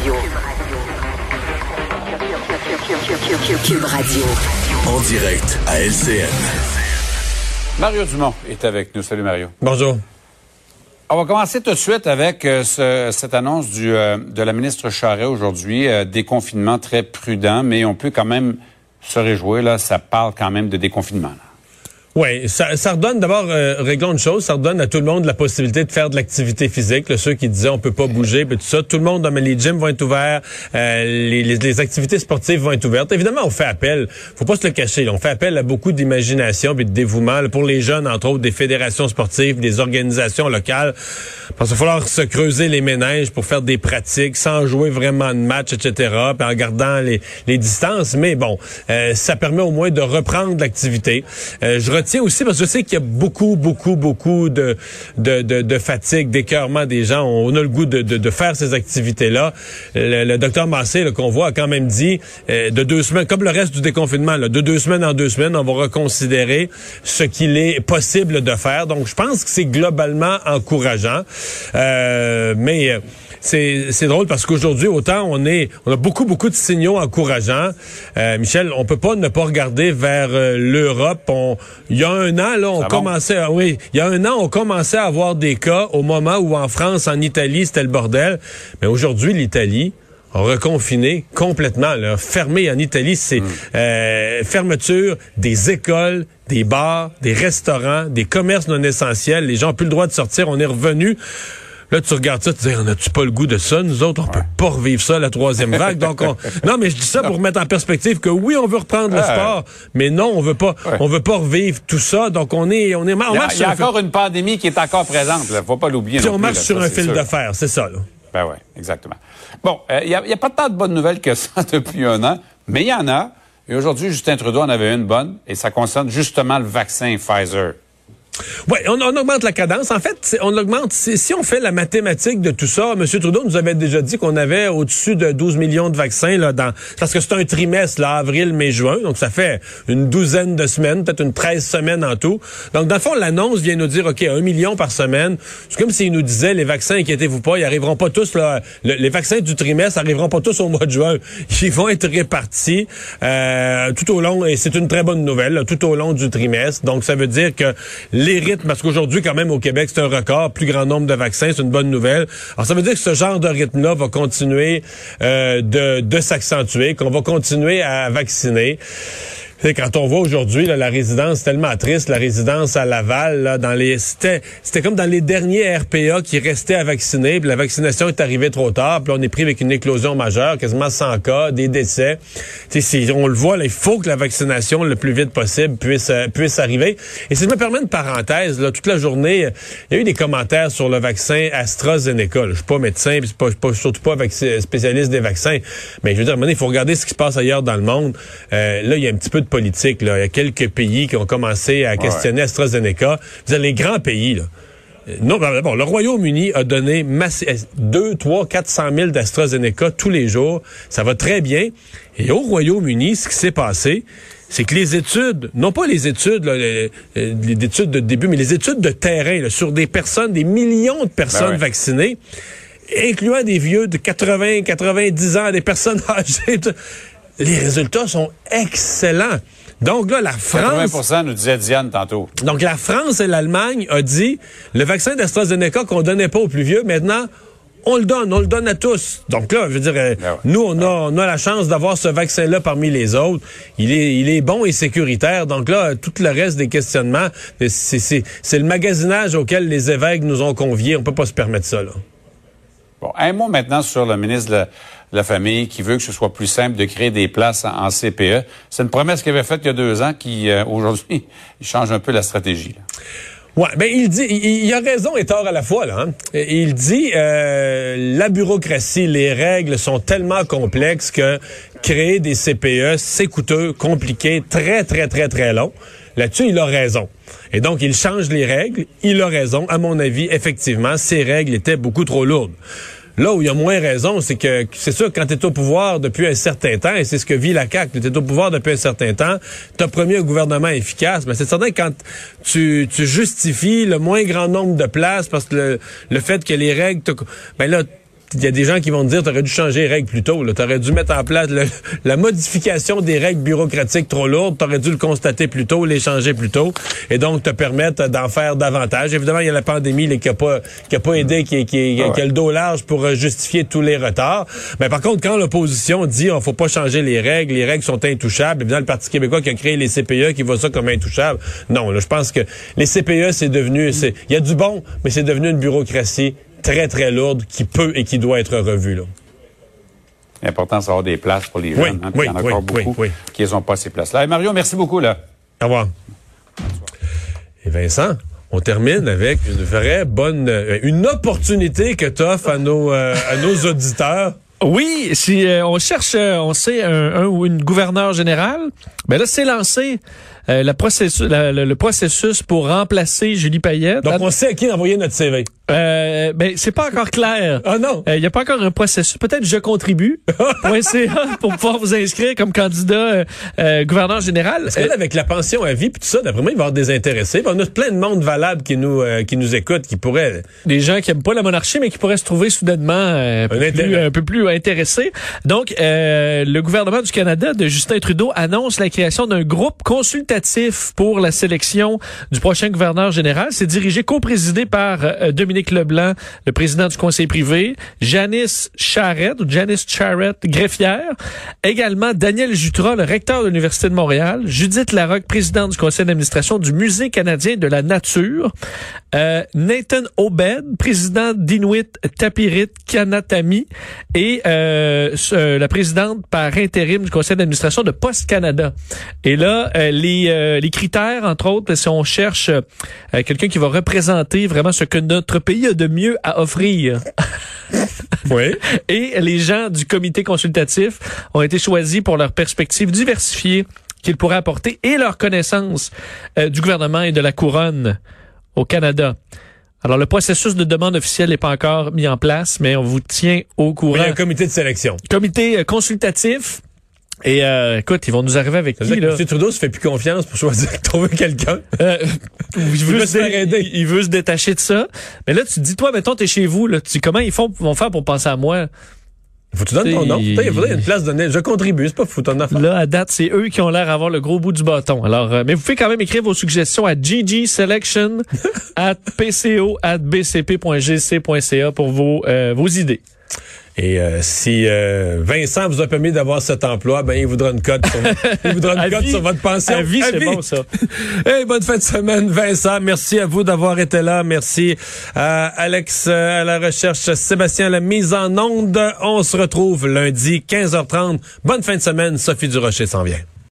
Radio. Cube Radio. En direct à LCN. Mario Dumont est avec nous. Salut Mario. Bonjour. On va commencer tout de suite avec euh, ce- cette annonce du, euh, de la ministre Charret aujourd'hui. Euh, déconfinement très prudent, mais on peut quand même se réjouir. Là, ça parle quand même de déconfinement. là. Oui, ça, ça redonne d'abord, euh, réglons une chose, ça redonne à tout le monde la possibilité de faire de l'activité physique. là, ceux qui disaient on peut pas bouger, puis tout ça, tout le monde, mais les gyms vont être ouverts, euh, les, les- les activités sportives vont être ouvertes. Évidemment, on fait appel, faut pas se le cacher, là, on fait appel à beaucoup d'imagination et de dévouement là, pour les jeunes, entre autres des fédérations sportives, des organisations locales, parce qu'il va falloir se creuser les méninges pour faire des pratiques sans jouer vraiment de match, etc., puis en gardant les, les distances. Mais bon, euh, ça permet au moins de reprendre l'activité. Euh, aussi, parce que je sais qu'il y a beaucoup, beaucoup, beaucoup de, de, de, fatigue, d'écœurement des gens. On a le goût de, de, faire ces activités-là. Le, le docteur Massé, là, qu'on voit, a quand même dit, euh, de deux semaines, comme le reste du déconfinement, là, de deux semaines en deux semaines, on va reconsidérer ce qu'il est possible de faire. Donc, je pense que c'est globalement encourageant. Euh, mais... euh, c'est drôle parce qu'aujourd'hui, autant on est, on a beaucoup, beaucoup de signaux encourageants. Euh, Michel, on peut pas ne pas regarder vers l'Europe. On- Il y a un an, là, on Ça commençait, à- oui, il y a un an, on commençait à avoir des cas au moment où en France, en Italie, c'était le bordel. Mais aujourd'hui, l'Italie, a reconfiné complètement, là, fermé en Italie, c'est euh, fermeture des écoles, des bars, des restaurants, des commerces non essentiels. Les gens n'ont plus le droit de sortir. On est revenu. Là, tu regardes ça, tu dis, on a-tu pas le goût de ça? Nous autres, on peut pas revivre ça, la troisième vague. Donc, on... non, mais je dis ça pour mettre en perspective que oui, on veut reprendre le Ouais. sport, mais non, on veut pas, Ouais. on veut pas revivre tout ça. Donc, on est, on est, on Il y a, marche y a fil- encore une pandémie qui est encore présente. Là. Faut pas l'oublier. puis on plus, marche là. sur Ça, un fil sûr. de fer, c'est ça, là. Ben oui, exactement. Bon, euh, il n'y a, il y a pas tant de bonnes nouvelles que ça depuis un an, mais il y en a. Et aujourd'hui, Justin Trudeau en avait une bonne, et ça concerne justement le vaccin Pfizer. Oui, on, on augmente la cadence. En fait, on augmente. Si, on fait la mathématique de tout ça, M. Trudeau nous avait déjà dit qu'on avait au-dessus de 12 millions de vaccins là, dans parce que c'est un trimestre, là, avril, mai, juin. Donc ça fait une douzaine de semaines, peut-être une 13 semaines en tout. Donc dans le fond, l'annonce vient nous dire OK, un million par semaine. C'est comme s'il nous disait les vaccins, inquiétez-vous pas, ils arriveront pas tous là. Le- les vaccins du trimestre arriveront pas tous au mois de juin. Ils vont être répartis euh, tout au long, et c'est une très bonne nouvelle, là, tout au long du trimestre. Donc ça veut dire que les rythmes, parce qu'aujourd'hui, quand même, au Québec, c'est un record, plus grand nombre de vaccins, c'est une bonne nouvelle. Alors, ça veut dire que ce genre de rythme-là va continuer euh, de s'accentuer, qu'on va continuer à vacciner. Sais, Quand on voit aujourd'hui la résidence tellement triste, la résidence à Laval, là, dans les c'était c'était comme dans les derniers RPA qui restaient à vacciner, puis la vaccination est arrivée trop tard, puis on est pris avec une éclosion majeure, quasiment 100 cas, des décès. C'est- on le voit, là, il faut que la vaccination le plus vite possible puisse euh, puisse arriver. Et si je me permets une parenthèse, là, toute la journée, il y a eu des commentaires sur le vaccin AstraZeneca. Je suis pas médecin, puis pas, pas- surtout pas spécialiste des vaccins, mais je veux dire, il faut regarder ce qui se passe ailleurs dans le monde. Euh, là, il y a un petit peu de politique. Là. Il y a quelques pays qui ont commencé à questionner AstraZeneca. Vous avez les grands pays, là. Non, ben, bon, le Royaume-Uni a donné massi- euh, 2, 3, 400 000 d'AstraZeneca tous les jours. Ça va très bien. Et au Royaume-Uni, ce qui s'est passé, c'est que les études, non pas les études, là, les, études de début, mais les études de terrain là, sur des personnes, des millions de personnes Ben ouais. vaccinées, incluant des vieux de 80, 90 ans, des personnes âgées, les résultats sont excellents. Donc là, la France... 80 nous disait Diane tantôt. Donc, la France et l'Allemagne ont dit, le vaccin d'AstraZeneca qu'on donnait pas aux plus vieux, maintenant, on le donne, on le donne à tous. Donc là, je veux dire, euh, Ben ouais. nous, on a, on a la chance d'avoir ce vaccin-là parmi les autres. Il est, il est bon et sécuritaire. Donc là, tout le reste des questionnements, c'est, c'est, c'est le magasinage auquel les évêques nous ont conviés. On peut pas se permettre ça, là. Bon, un mot maintenant sur le ministre de la, Famille qui veut que ce soit plus simple de créer des places en, CPE. C'est une promesse qu'il avait faite il y a deux ans qui, euh, aujourd'hui, change un peu la stratégie. Ouais, ben il dit, a raison et tort à la fois là. hein. Il dit euh, la bureaucratie, les règles sont tellement complexes que créer des CPE c'est coûteux, compliqué, très très très très long. Là-dessus, il a raison. Et donc, il change les règles. Il a raison. À mon avis, effectivement, ces règles étaient beaucoup trop lourdes. Là où il y a moins raison, c'est que c'est sûr quand tu es au pouvoir depuis un certain temps, et c'est ce que vit la CAQ, tu es au pouvoir depuis un certain temps, tu as promis un gouvernement efficace, mais c'est certain que quand tu, tu justifies le moins grand nombre de places parce que le, le fait que les règles, ben là, il y a des gens qui vont te dire, t'aurais dû changer les règles plus tôt. T'aurais dû mettre en place le- la modification des règles bureaucratiques trop lourdes. T'aurais dû le constater plus tôt, les changer plus tôt, et donc te permettre d'en faire davantage. Évidemment, il y a la pandémie là, qui a pas qui a pas aidé, qui, qui, qui a le dos large pour euh, justifier tous les retards. Mais par contre, quand l'opposition dit, on faut pas changer les règles, les règles sont intouchables. Évidemment, le Parti québécois qui a créé les CPE, qui voit ça comme intouchable. Non, là, je pense que les CPE, c'est devenu, il y a du bon, mais c'est devenu une bureaucratie très, très lourde qui peut et qui doit être revue, là. L'important, c'est d'avoir des places pour les Oui, jeunes. hein, oui, il y en a oui, encore oui, beaucoup oui. qui n'ont pas ces places-là. Hey, Mario, merci beaucoup. Là. Au revoir. Et Vincent, on termine avec une vraie bonne, euh, une opportunité que tu offres à nos, euh, à nos auditeurs. Oui, si euh, on cherche, euh, on sait, un, un ou une gouverneur générale, ben là, c'est lancé euh, la processus, la- le, le processus pour remplacer Julie Payette. Donc, on sait à qui envoyer notre CV. Euh, ben, c'est pas encore clair. Ah non! Il n'y a pas encore un processus. Peut-être je contribue. pour pouvoir vous inscrire comme candidat euh, euh, gouverneur général. Parce que là, avec la pension à vie puis tout ça, d'après moi, il va y avoir des intéressés. Puis On a plein de monde valable qui nous, euh, qui nous écoute, qui pourrait... des gens qui aiment pas la monarchie, mais qui pourraient se trouver soudainement euh, un, peu Un plus, un peu plus intéressés. Donc, euh, le gouvernement du Canada de Justin Trudeau annonce la création d'un groupe consultatif pour la sélection du prochain gouverneur général. C'est dirigé, co-présidé par euh, Dominique Leblanc, le président du conseil privé, Janice Charette, Janice Charette, greffière, également Daniel Jutras, le recteur de l'Université de Montréal, Judith Larocque, présidente du conseil d'administration du Musée canadien de la nature, euh, Nathan Obed, président d'Inuit Tapirit Kanatami et euh, la présidente par intérim du conseil d'administration de Post Canada. Et là, euh, les, euh, les critères, entre autres, si on cherche euh, quelqu'un qui va représenter vraiment ce que notre pays a de mieux à offrir. Oui. Et les gens du comité consultatif ont été choisis pour leur perspective diversifiée qu'ils pourraient apporter et leur connaissance euh, du gouvernement et de la couronne au Canada. Alors, le processus de demande officielle n'est pas encore mis en place, mais on vous tient au Il y courant. a un comité de sélection. Comité euh, consultatif. Et euh, écoute, ils vont nous arriver avec Ça qui, là? que M. Trudeau se fait plus confiance pour choisir, trouver quelqu'un. Euh, il, veut se aider. il veut se détacher de ça. Mais là, tu te dis, toi, mettons, t'es chez vous, là, tu comment ils font, vont faire pour penser à moi? Faut que tu donnes ton nom. Il- faudrait une place donnée. Je contribue, c'est pas fou ton affaire. Là, à date, c'est eux qui ont l'air d'avoir le gros bout du bâton. Alors, euh, mais vous pouvez quand même écrire vos suggestions à ggselection at pco at bcp.gc.ca pour vos, euh, vos idées. Et euh, si euh, Vincent vous a permis d'avoir cet emploi, ben il voudra une cote sur, il une cote sur votre pension. À vie, c'est bon, ça. Hey, bonne fin de semaine, Vincent. Merci à vous d'avoir été là. Merci à Alex euh, à la recherche, Sébastien à la mise en onde. On se retrouve lundi 15h30. Bonne fin de semaine. Sophie Durocher s'en vient.